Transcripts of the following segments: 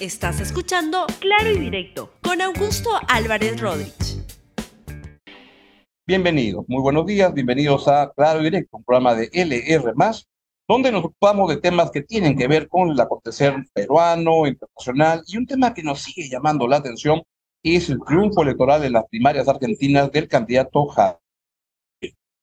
Estás escuchando Claro y Directo con Augusto Álvarez Rodríguez. Bienvenidos, muy buenos días, bienvenidos a Claro y Directo, un programa de LR, donde nos ocupamos de temas que tienen que ver con el acontecer peruano, internacional, y un tema que nos sigue llamando la atención es el triunfo electoral en las primarias argentinas del candidato Javier.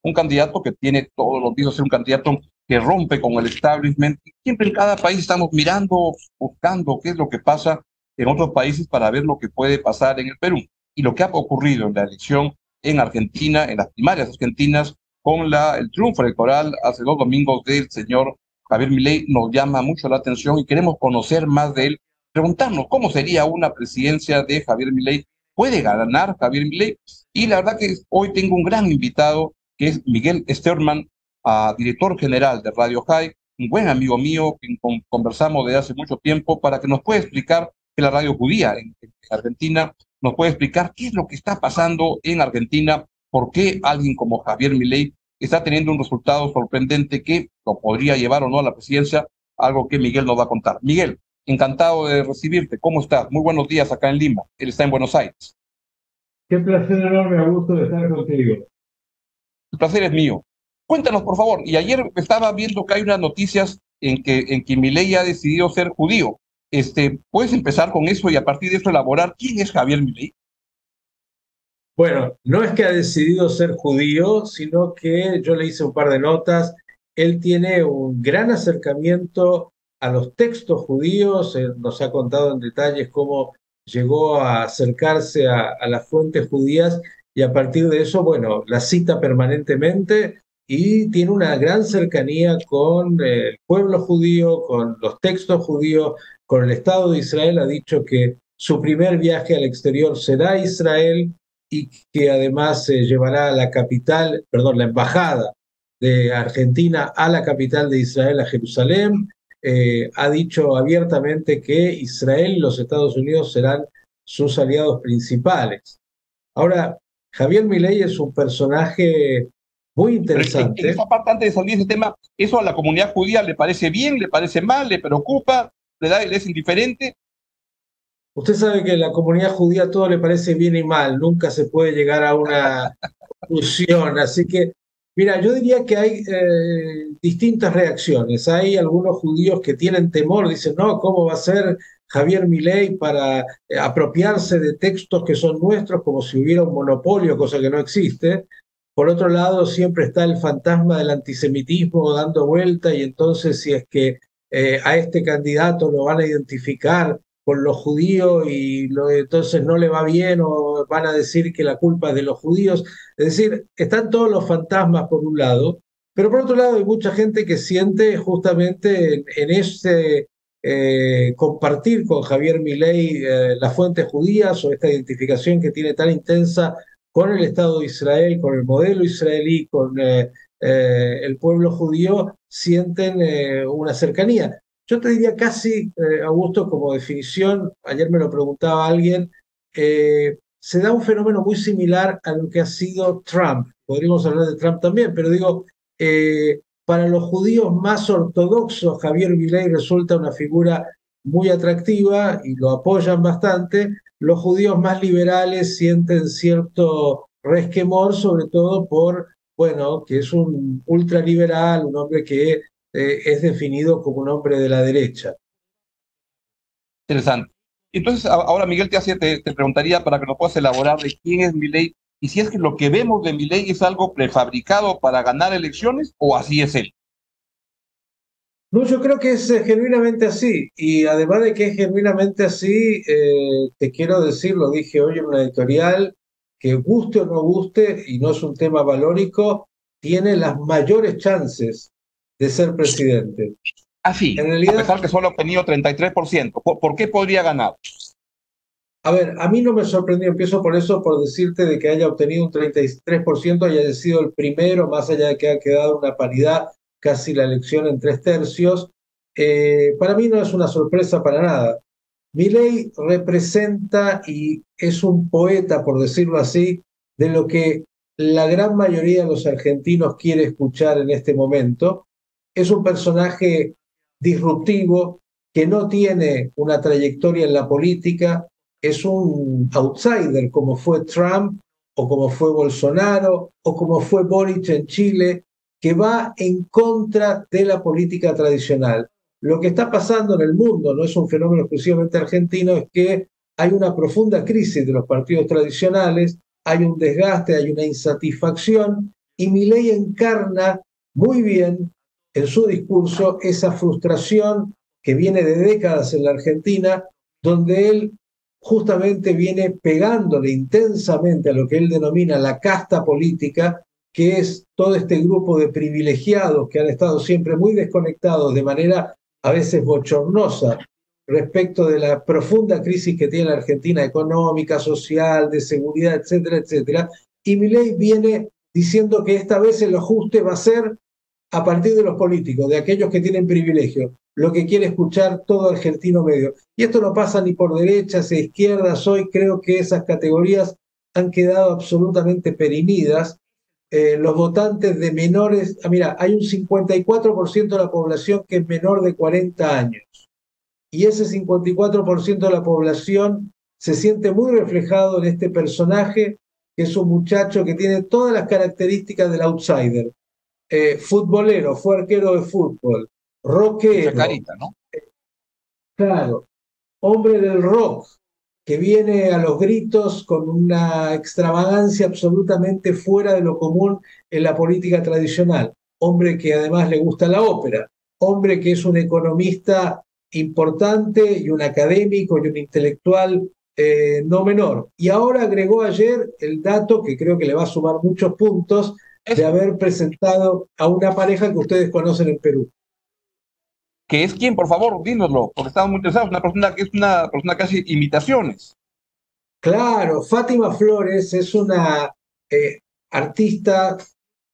Un candidato que tiene todos los días ser un candidato que rompe con el establishment. Siempre en cada país estamos mirando, buscando qué es lo que pasa en otros países para ver lo que puede pasar en el Perú. Y lo que ha ocurrido en la elección en Argentina, en las primarias argentinas, con el triunfo electoral hace dos domingos del señor Javier Milei, nos llama mucho la atención y queremos conocer más de él, preguntarnos cómo sería una presidencia de Javier Milei. ¿Puede ganar Javier Milei? Y la verdad que hoy tengo un gran invitado, que es Miguel Sterman, a director general de Radio High, un buen amigo mío, que conversamos desde hace mucho tiempo, para que nos pueda explicar que la radio judía en, Argentina nos puede explicar qué es lo que está pasando en Argentina, por qué alguien como Javier Milei está teniendo un resultado sorprendente que lo podría llevar o no a la presidencia, algo que Miguel nos va a contar. Miguel, encantado de recibirte. ¿Cómo estás? Muy buenos días acá en Lima. Él está en Buenos Aires. Qué placer enorme, gusto de estar contigo. El placer es mío. Cuéntanos, por favor. Y ayer estaba viendo que hay unas noticias en que, en que ha decidido ser judío. Este, ¿Puedes empezar con eso y a partir de eso elaborar quién es Javier Milei? Bueno, no es que ha decidido ser judío, sino que yo le hice un par de notas. Él tiene un gran acercamiento a los textos judíos, nos ha contado en detalles cómo llegó a acercarse a, a las fuentes judías y a partir de eso, bueno, la cita permanentemente y tiene una gran cercanía con el pueblo judío, con los textos judíos, con el Estado de Israel. Ha dicho que su primer viaje al exterior será Israel y que además se llevará a la capital, perdón, la embajada de Argentina a la capital de Israel, a Jerusalén. Eh, ha dicho abiertamente que Israel y los Estados Unidos serán sus aliados principales. Ahora, Javier Milei es un personaje muy interesante. En, esa parte, antes de salir de ese tema, ¿eso a la comunidad judía le parece bien, le parece mal, le preocupa, le, da, le es indiferente? Usted sabe que a la comunidad judía todo le parece bien y mal, nunca se puede llegar a una conclusión. Así que, mira, yo diría que hay eh, distintas reacciones. Hay algunos judíos que tienen temor, dicen, no, ¿cómo va a ser Javier Milei para eh, apropiarse de textos que son nuestros como si hubiera un monopolio, cosa que no existe? Por otro lado, siempre está el fantasma del antisemitismo dando vuelta y entonces si es que eh, a este candidato lo van a identificar con los judíos y entonces no le va bien o van a decir que la culpa es de los judíos. Es decir, están todos los fantasmas por un lado, pero por otro lado hay mucha gente que siente justamente en, ese eh, compartir con Javier Milei eh, las fuentes judías o esta identificación que tiene tan intensa con el Estado de Israel, con el modelo israelí, con eh, eh, el pueblo judío, sienten eh, una cercanía. Yo te diría casi, Augusto, como definición, ayer me lo preguntaba alguien, se da un fenómeno muy similar a lo que ha sido Trump. Podríamos hablar de Trump también, pero digo, para los judíos más ortodoxos, Javier Milei resulta una figura muy atractiva y lo apoyan bastante, los judíos más liberales sienten cierto resquemor, sobre todo por, bueno, que es un ultraliberal, un hombre que eh, es definido como un hombre de la derecha. Interesante. Entonces, ahora Miguel te, hace, te, preguntaría para que nos puedas elaborar de quién es Milei y si es que lo que vemos de Milei es algo prefabricado para ganar elecciones o así es él. No, yo creo que es eh, genuinamente así. Y además de que es genuinamente así, eh, te quiero decir, lo dije hoy en una editorial, que guste o no guste, y no es un tema valórico, tiene las mayores chances de ser presidente. Así, en realidad, a pesar que solo ha obtenido 33%, ¿por, ¿por qué podría ganar? A ver, a mí no me sorprendió, empiezo por eso, por decirte de que haya obtenido un 33%, haya sido el primero, más allá de que ha quedado una paridad casi la elección en tres tercios. Eh, para mí no es una sorpresa para nada. Milei representa y es un poeta, por decirlo así, de lo que la gran mayoría de los argentinos quiere escuchar en este momento. Es un personaje disruptivo, que no tiene una trayectoria en la política, es un outsider como fue Trump o como fue Bolsonaro o como fue Boric en Chile, que va en contra de la política tradicional. Lo que está pasando en el mundo, no es un fenómeno exclusivamente argentino, es que hay una profunda crisis de los partidos tradicionales, hay un desgaste, hay una insatisfacción, y Milei encarna muy bien en su discurso esa frustración que viene de décadas en la Argentina, donde él justamente viene pegándole intensamente a lo que él denomina la casta política, que es todo este grupo de privilegiados que han estado siempre muy desconectados de manera a veces bochornosa respecto de la profunda crisis que tiene la Argentina económica, social, de seguridad, etcétera, etcétera. Y Milei viene diciendo que esta vez el ajuste va a ser a partir de los políticos, de aquellos que tienen privilegio, lo que quiere escuchar todo argentino medio. Y esto no pasa ni por derechas e izquierdas, hoy creo que esas categorías han quedado absolutamente perimidas eh, los votantes de menores, ah, mira, hay un 54% de la población que es menor de 40 años. Y ese 54% de la población se siente muy reflejado en este personaje, que es un muchacho que tiene todas las características del outsider. Eh, futbolero, fue arquero de fútbol, rockero. carita, ¿no? claro, hombre del rock, que viene a los gritos con una extravagancia absolutamente fuera de lo común en la política tradicional. Hombre que además le gusta la ópera, hombre que es un economista importante y un académico y un intelectual eh, no menor. Y ahora agregó ayer el dato que creo que le va a sumar muchos puntos de haber presentado a una pareja que ustedes conocen en Perú que es quien, por favor, dínoslo, porque estamos muy interesados, una persona que es una persona casi imitaciones. Claro, Fátima Flores es una eh, artista,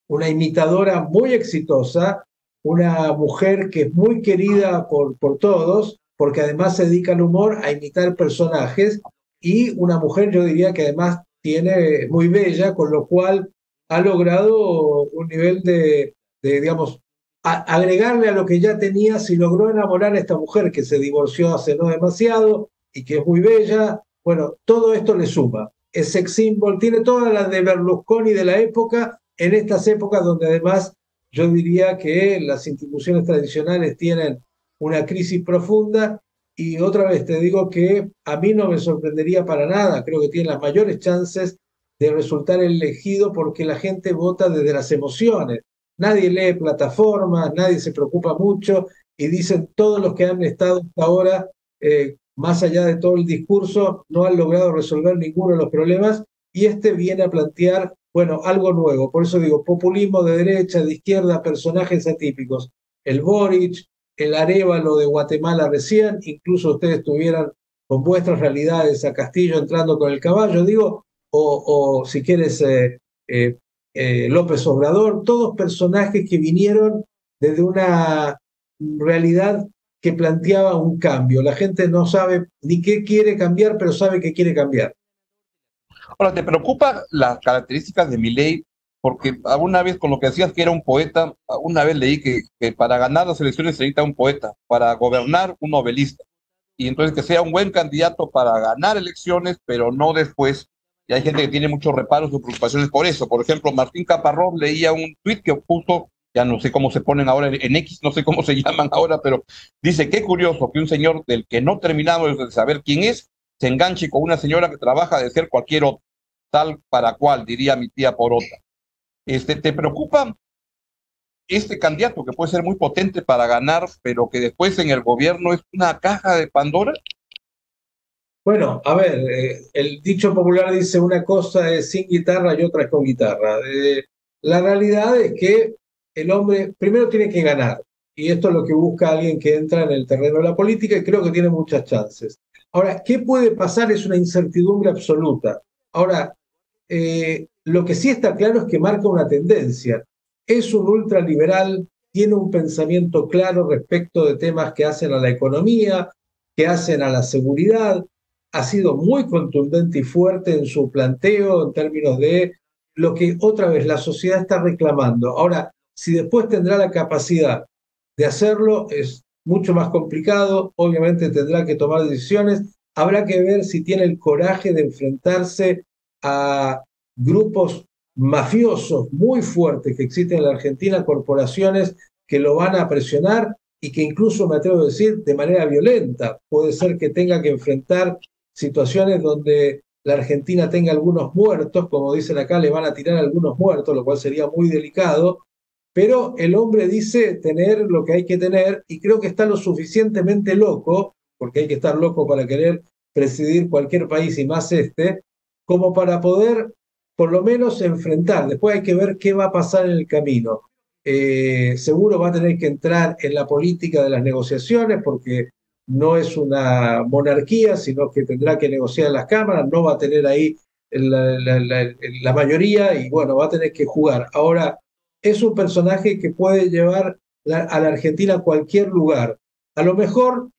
una imitadora muy exitosa, una mujer que es muy querida por, por todos, porque además se dedica al humor, a imitar personajes, y una mujer, yo diría que además tiene muy bella, con lo cual ha logrado un nivel de digamos, agregarle a lo que ya tenía, si logró enamorar a esta mujer que se divorció hace no demasiado y que es muy bella, bueno, todo esto le suma. Es sex symbol, tiene todas las de Berlusconi de la época, en estas épocas donde además yo diría que las instituciones tradicionales tienen una crisis profunda y otra vez te digo que a mí no me sorprendería para nada, creo que tiene las mayores chances de resultar elegido porque la gente vota desde las emociones nadie lee plataformas, nadie se preocupa mucho y dicen todos los que han estado hasta ahora, eh, más allá de todo el discurso, no han logrado resolver ninguno de los problemas y este viene a plantear, bueno, algo nuevo. Por eso digo, populismo de derecha, de izquierda, personajes atípicos. El Boric, el Arevalo de Guatemala recién, incluso ustedes tuvieran con vuestras realidades a Castillo entrando con el caballo, digo, o, si quieres eh, eh, eh, López Obrador, todos personajes que vinieron desde una realidad que planteaba un cambio. La gente no sabe ni qué quiere cambiar, pero sabe que quiere cambiar. Ahora, ¿te preocupa las características de mi ley? Porque alguna vez con lo que decías que era un poeta, una vez leí que, que para ganar las elecciones se necesita un poeta, para gobernar un novelista. Y entonces que sea un buen candidato para ganar elecciones, pero no después y hay gente que tiene muchos reparos o preocupaciones por eso. Por ejemplo, Martín Caparrós leía un tuit que puso, ya no sé cómo se ponen ahora en X, no sé cómo se llaman ahora, pero dice, qué curioso que un señor del que no terminamos de saber quién es, se enganche con una señora que trabaja de ser cualquier otro, tal para cual, diría mi tía Porota. Este, ¿Te preocupa este candidato que puede ser muy potente para ganar, pero que después en el gobierno es una caja de Pandora? Bueno, a ver, eh, el dicho popular dice una cosa es sin guitarra y otra es con guitarra. Eh, la realidad es que el hombre primero tiene que ganar, y esto es lo que busca alguien que entra en el terreno de la política y creo que tiene muchas chances. Ahora, ¿qué puede pasar? Es una incertidumbre absoluta. Ahora, eh, lo que sí está claro es que marca una tendencia. Es un ultraliberal, tiene un pensamiento claro respecto de temas que hacen a la economía, que hacen a la seguridad, ha sido muy contundente y fuerte en su planteo en términos de lo que otra vez la sociedad está reclamando. Ahora, si después tendrá la capacidad de hacerlo, es mucho más complicado, obviamente tendrá que tomar decisiones, habrá que ver si tiene el coraje de enfrentarse a grupos mafiosos muy fuertes que existen en la Argentina, corporaciones que lo van a presionar y que incluso me atrevo a decir de manera violenta. Puede ser que tenga que enfrentar situaciones donde la Argentina tenga algunos muertos, como dicen acá, le van a tirar algunos muertos, lo cual sería muy delicado, pero el hombre dice tener lo que hay que tener y creo que está lo suficientemente loco, porque hay que estar loco para querer presidir cualquier país y más este, como para poder por lo menos enfrentar. Después hay que ver qué va a pasar en el camino. Eh, seguro va a tener que entrar en la política de las negociaciones porque no es una monarquía, sino que tendrá que negociar en las cámaras, no va a tener ahí la, la, mayoría y bueno, va a tener que jugar. Ahora, es un personaje que puede llevar a la Argentina a cualquier lugar. A lo mejor,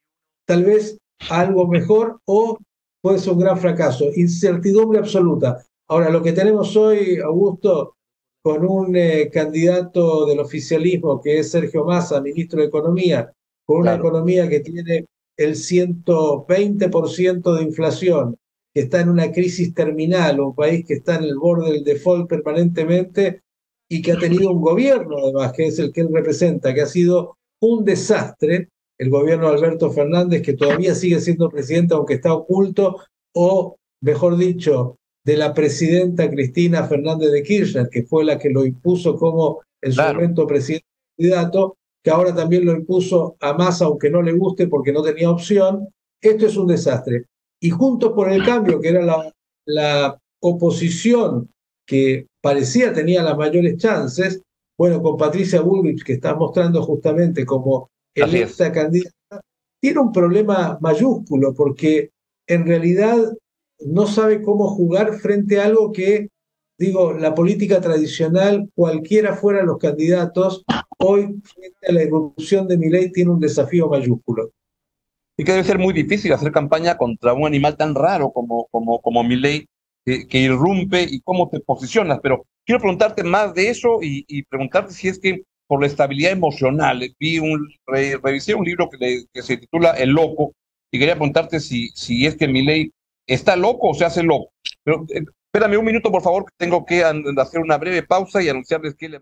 tal vez algo mejor o puede ser un gran fracaso. Incertidumbre absoluta. Ahora, lo que tenemos hoy, Augusto, con un eh, candidato del oficialismo que es Sergio Massa, ministro de Economía, con una economía que tiene el 120% de inflación, que está en una crisis terminal, un país que está en el borde del default permanentemente y que ha tenido un gobierno, además, que es el que él representa, que ha sido un desastre, el gobierno de Alberto Fernández, que todavía sigue siendo presidente, aunque está oculto, o, mejor dicho, de la presidenta Cristina Fernández de Kirchner, que fue la que lo impuso como en su momento presidente candidato, que ahora también lo impuso a Massa, aunque no le guste porque no tenía opción. Esto es un desastre. Y Juntos por el Cambio, que era la, la oposición que parecía tenía las mayores chances, bueno, con Patricia Bullrich, que está mostrando justamente como electa candidata, tiene un problema mayúsculo porque en realidad no sabe cómo jugar frente a algo que, digo, la política tradicional, cualquiera fuera los candidatos, hoy frente a la irrupción de mi ley tiene un desafío mayúsculo. Y que debe ser muy difícil hacer campaña contra un animal tan raro como, como, como Milei, que, que, irrumpe y cómo te posicionas. Pero quiero preguntarte más de eso y, preguntarte si es que por la estabilidad emocional, vi un, revisé un libro que, que, se titula El Loco y quería preguntarte si, si es que Milei está loco o se hace loco. Pero eh, espérame un minuto, por favor, que tengo que hacer una breve pausa y anunciarles que le...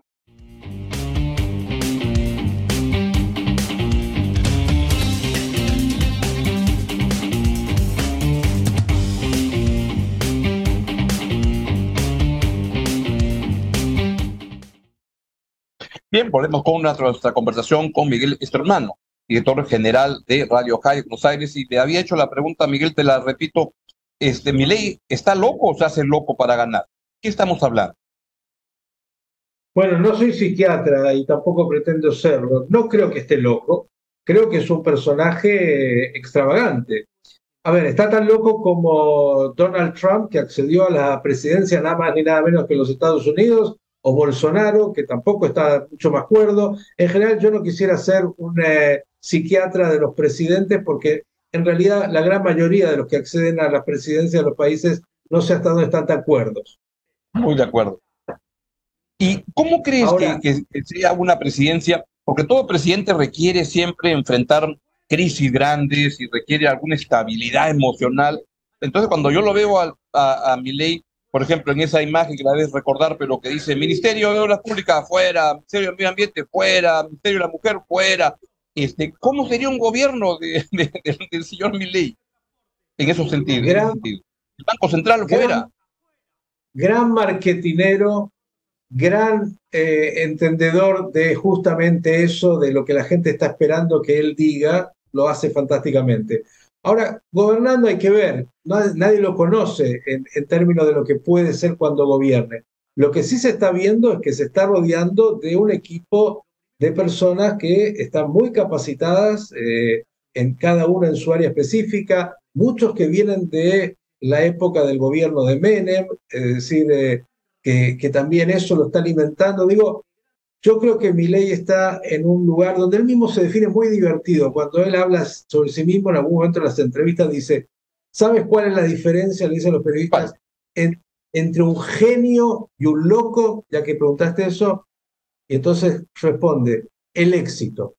Bien, volvemos con nuestra conversación con Miguel Estermano, director general de Radio High Buenos Aires, y le había hecho la pregunta, Miguel, te la repito, este, ley está loco o se hace loco para ganar. ¿Qué estamos hablando? Bueno, no soy psiquiatra y tampoco pretendo serlo. No creo que esté loco. Creo que es un personaje extravagante. A ver, está tan loco como Donald Trump, que accedió a la presidencia nada más ni nada menos que los Estados Unidos, o Bolsonaro, que tampoco está mucho más cuerdo. En general, yo no quisiera ser un eh, psiquiatra de los presidentes porque en realidad la gran mayoría de los que acceden a la presidencia de los países no sé hasta dónde están de acuerdo. Muy de acuerdo. ¿Y cómo crees que, sea una presidencia? Porque todo presidente requiere siempre enfrentar crisis grandes y requiere alguna estabilidad emocional. Entonces, cuando yo lo veo a, a, mi ley, por ejemplo, en esa imagen que la debes recordar, pero que dice Ministerio de Obras Públicas fuera, Ministerio del Medio Ambiente fuera, Ministerio de la Mujer fuera, este, ¿cómo sería un gobierno de, del señor Milley en esos sentidos? el Banco Central fuera. Gran marketinero, gran eh, entendedor de justamente eso, de lo que la gente está esperando que él diga, lo hace fantásticamente. Ahora, gobernando hay que ver, nadie, lo conoce en, en, términos de lo que puede ser cuando gobierne. Lo que sí se está viendo es que se está rodeando de un equipo de personas que están muy capacitadas eh, en cada una en su área específica, muchos que vienen de la época del gobierno de Menem, es decir, eh, que, que, también eso lo está alimentando. Digo, yo creo que ley está en un lugar donde él mismo se define muy divertido. Cuando él habla sobre sí mismo, en algún momento en las entrevistas dice, ¿sabes cuál es la diferencia, le dicen los periodistas, entre un genio y un loco? Ya que preguntaste eso, y entonces responde, el éxito.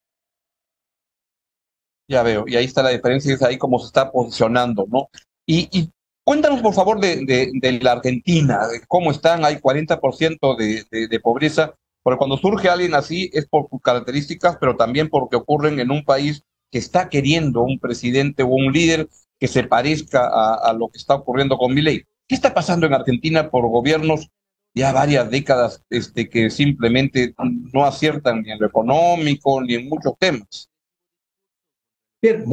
Ya veo, y ahí está la diferencia, es ahí cómo se está posicionando, ¿no? Y, cuéntanos, por favor, de, de, la Argentina, de cómo están, hay 40% de, de, pobreza, porque cuando surge alguien así es por sus características, pero también porque ocurren en un país que está queriendo un presidente o un líder que se parezca a, a lo que está ocurriendo con Milei. ¿Qué está pasando en Argentina por gobiernos ya varias décadas este, que simplemente no aciertan ni en lo económico ni en muchos temas. Bien,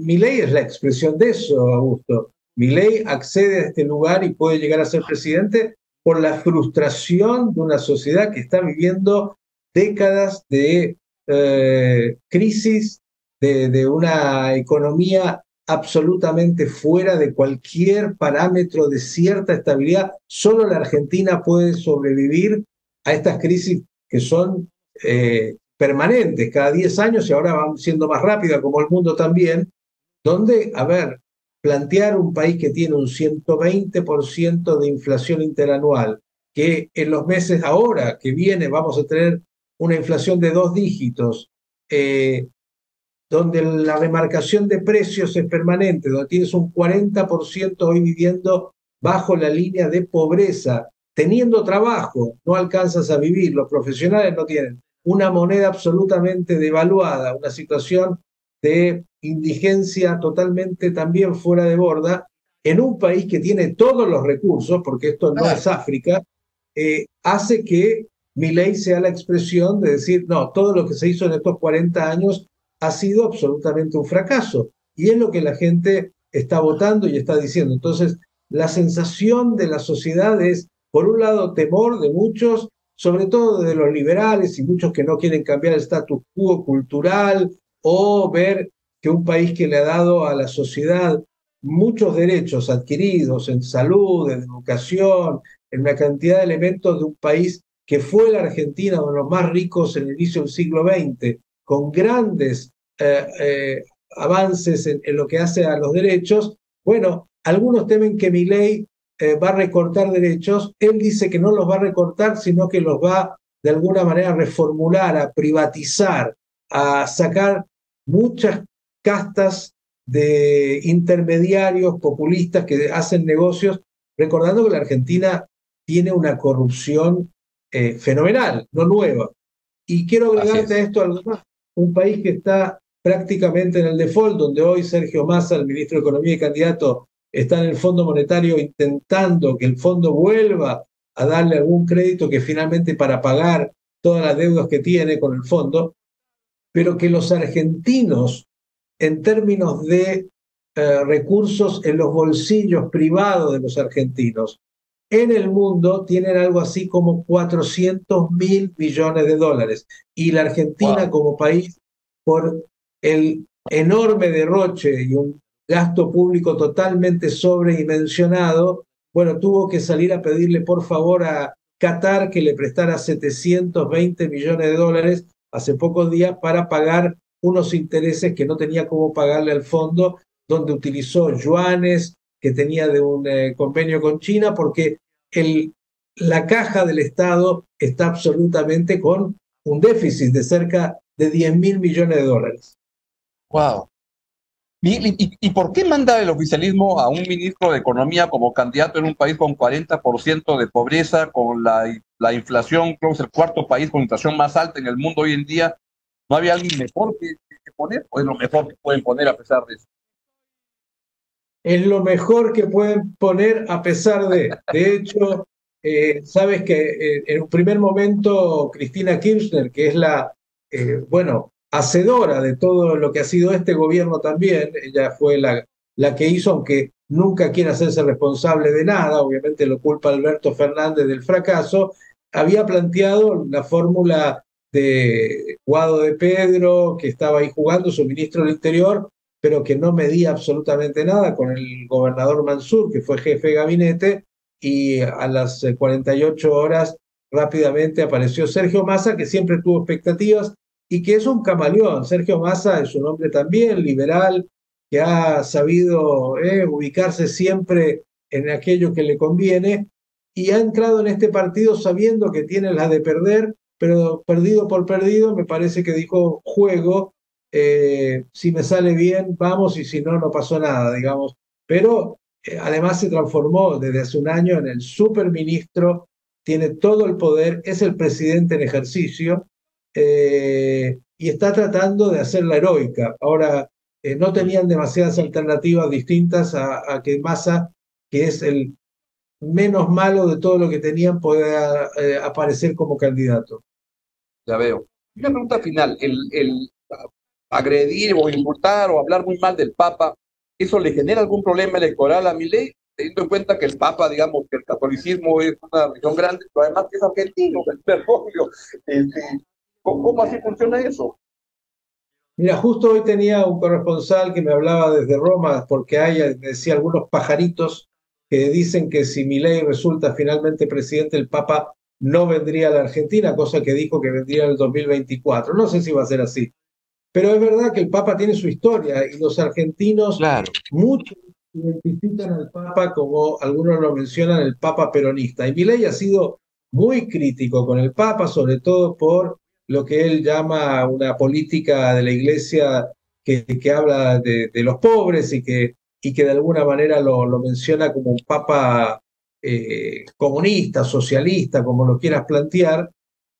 mi ley es la expresión de eso, Augusto. Mi ley accede a este lugar y puede llegar a ser presidente por la frustración de una sociedad que está viviendo décadas de eh, crisis, de, de, una economía absolutamente fuera de cualquier parámetro de cierta estabilidad. Solo la Argentina puede sobrevivir a estas crisis que son eh, permanentes, cada 10 años y ahora van siendo más rápidas, como el mundo también, donde, a ver, plantear un país que tiene un 120% de inflación interanual, que en los meses ahora que viene vamos a tener una inflación de dos dígitos, eh, donde la remarcación de precios es permanente, donde tienes un 40% hoy viviendo bajo la línea de pobreza, teniendo trabajo, no alcanzas a vivir, los profesionales no tienen una moneda absolutamente devaluada, una situación de indigencia totalmente también fuera de borda, en un país que tiene todos los recursos, porque esto no es África, eh, hace que mi ley sea la expresión de decir, no, todo lo que se hizo en estos 40 años ha sido absolutamente un fracaso. Y es lo que la gente está votando y está diciendo. Entonces, la sensación de la sociedad es, por un lado, temor de muchos, sobre todo de los liberales y muchos que no quieren cambiar el status quo cultural o ver que un país que le ha dado a la sociedad muchos derechos adquiridos en salud, en educación, en una cantidad de elementos de un país que fue la Argentina, uno de los más ricos en el inicio del siglo XX, con grandes eh, eh, avances en, lo que hace a los derechos, bueno, algunos temen que mi ley eh, va a recortar derechos, él dice que no los va a recortar, sino que los va de alguna manera a reformular, a privatizar, a sacar muchas castas de intermediarios populistas que hacen negocios, recordando que la Argentina tiene una corrupción fenomenal, no nueva. Y quiero agregarte a esto algo más. Un país que está prácticamente en el default, donde hoy Sergio Massa, el ministro de Economía y candidato, está en el Fondo Monetario intentando que el fondo vuelva a darle algún crédito que finalmente para pagar todas las deudas que tiene con el fondo, pero que los argentinos, en términos de eh, recursos en los bolsillos privados de los argentinos, en el mundo tienen algo así como 400 mil millones de dólares. Y la Argentina como país, por el enorme derroche y un gasto público totalmente sobredimensionado, bueno, tuvo que salir a pedirle por favor a Qatar que le prestara 720 millones de dólares hace pocos días para pagar unos intereses que no tenía cómo pagarle al fondo, donde utilizó yuanes que tenía de un eh, convenio con China, porque la caja del Estado está absolutamente con un déficit de cerca de 10 mil millones de dólares. Wow. ¿Y, por qué manda el oficialismo a un ministro de Economía como candidato en un país con 40% de pobreza, con la, la inflación, creo que es el cuarto país con inflación más alta en el mundo hoy en día? ¿No había alguien mejor que, poner o es lo mejor que pueden poner a pesar de eso? Es lo mejor que pueden poner a pesar de. De hecho, eh, sabes que eh, en un primer momento Cristina Kirchner, que es la, eh, bueno, hacedora de todo lo que ha sido este gobierno también. Ella fue la, la que hizo, aunque nunca quiere hacerse responsable de nada, obviamente lo culpa Alberto Fernández del fracaso, había planteado la fórmula de Guado de Pedro, que estaba ahí jugando, su ministro del Interior, pero que no medía absolutamente nada con el gobernador Mansur, que fue jefe de gabinete, y a las 48 horas rápidamente apareció Sergio Massa, que siempre tuvo expectativas, y que es un camaleón. Sergio Massa es un hombre también liberal, que ha sabido eh, ubicarse siempre en aquello que le conviene y ha entrado en este partido sabiendo que tiene la de perder, pero perdido por perdido, me parece que dijo juego eh, si me sale bien, vamos, y si no, no pasó nada, digamos. Pero eh, además se transformó desde hace un año en el superministro, tiene todo el poder, es el presidente en ejercicio eh, y está tratando de hacer la heroica. Ahora, no tenían demasiadas alternativas distintas a, que Massa, que es el menos malo de todo lo que tenían, pueda aparecer como candidato. Ya veo. Una pregunta final. El, el agredir o insultar o hablar muy mal del Papa, ¿eso le genera algún problema electoral a mi ley? Teniendo en cuenta que el Papa, digamos, que el catolicismo es una religión grande, pero además que es argentino, Bergoglio. Este, ¿cómo, así funciona eso? Mira, justo hoy tenía un corresponsal que me hablaba desde Roma, porque hay, decía, algunos pajaritos que dicen que si mi ley resulta finalmente presidente, el Papa no vendría a la Argentina, cosa que dijo que vendría en el 2024. No sé si va a ser así. Pero es verdad que el Papa tiene su historia y los argentinos, claro. muchos identifican al Papa como algunos lo mencionan, el Papa peronista. Y Milei ha sido muy crítico con el Papa, sobre todo por lo que él llama una política de la Iglesia que, habla de, los pobres y que, y que de alguna manera lo, lo menciona como un Papa eh, comunista, socialista, como lo quieras plantear.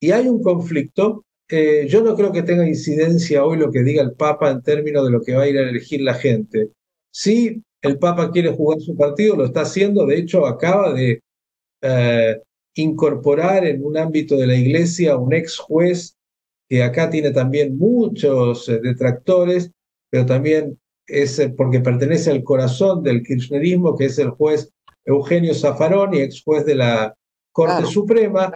Y hay un conflicto eh, yo no creo que tenga incidencia hoy lo que diga el Papa en términos de lo que va a ir a elegir la gente. Si el Papa quiere jugar su partido, lo está haciendo. De hecho, acaba de eh, incorporar en un ámbito de la iglesia un ex juez que acá tiene también muchos eh, detractores, pero también es porque pertenece al corazón del kirchnerismo, que es el juez Eugenio Zaffaroni, ex juez de la Corte Suprema,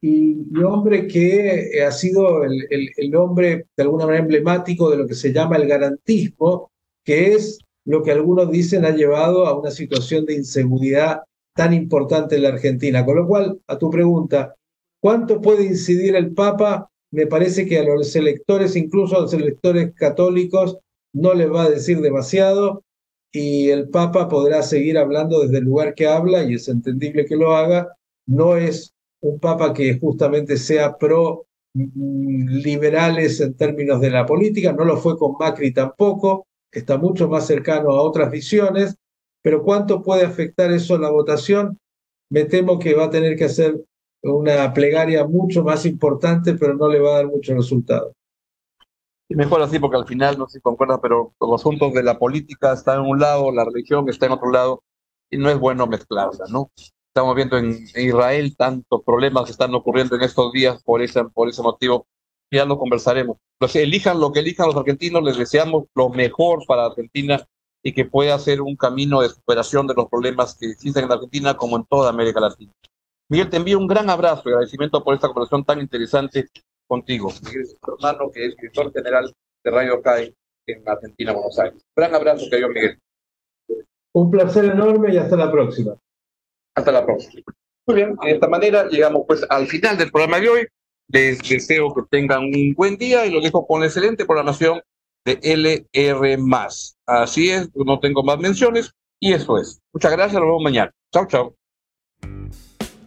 y, hombre que eh, ha sido el, el, hombre de alguna manera emblemático de lo que se llama el garantismo, que es lo que algunos dicen ha llevado a una situación de inseguridad tan importante en la Argentina. Con lo cual, a tu pregunta, ¿cuánto puede incidir el Papa? Me parece que a los electores, incluso a los electores católicos, no les va a decir demasiado y el Papa podrá seguir hablando desde el lugar que habla y es entendible que lo haga. No es un papa que justamente sea pro mm, liberales en términos de la política, no lo fue con Macri tampoco, está mucho más cercano a otras visiones, pero ¿cuánto puede afectar eso a la votación? Me temo que va a tener que hacer una plegaria mucho más importante, pero no le va a dar mucho resultado. Y mejor así, porque al final, no sé si concuerdas, pero los asuntos de la política están en un lado, la religión está en otro lado, y no es bueno mezclarla, ¿no? Estamos viendo en, Israel tantos problemas que están ocurriendo en estos días por ese, por ese motivo. Ya lo conversaremos. Los, elijan lo que elijan los argentinos, les deseamos lo mejor para Argentina y que pueda ser un camino de superación de los problemas que existen en Argentina como en toda América Latina. Miguel, te envío un gran abrazo y agradecimiento por esta conversación tan interesante contigo. Miguel es tu hermano, que es director general de Radio CAE en Argentina, Buenos Aires. Un gran abrazo, querido Miguel. Un placer enorme y hasta la próxima. Hasta la próxima. Muy bien, de esta manera llegamos pues al final del programa de hoy. Les deseo que tengan un buen día y lo dejo con la excelente programación de LR. Así es, no tengo más menciones y eso es. Muchas gracias, nos vemos mañana. Chao, chao.